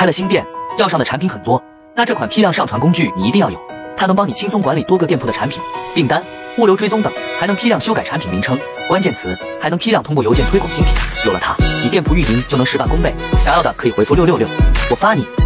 开了新店要上的产品很多那这款批量上传工具你一定要有它能帮你轻松管理多个店铺的产品订单物流追踪等还能批量修改产品名称关键词还能批量通过邮件推广新品。有了它你店铺运营就能事半功倍想要的可以回复六六六我发你。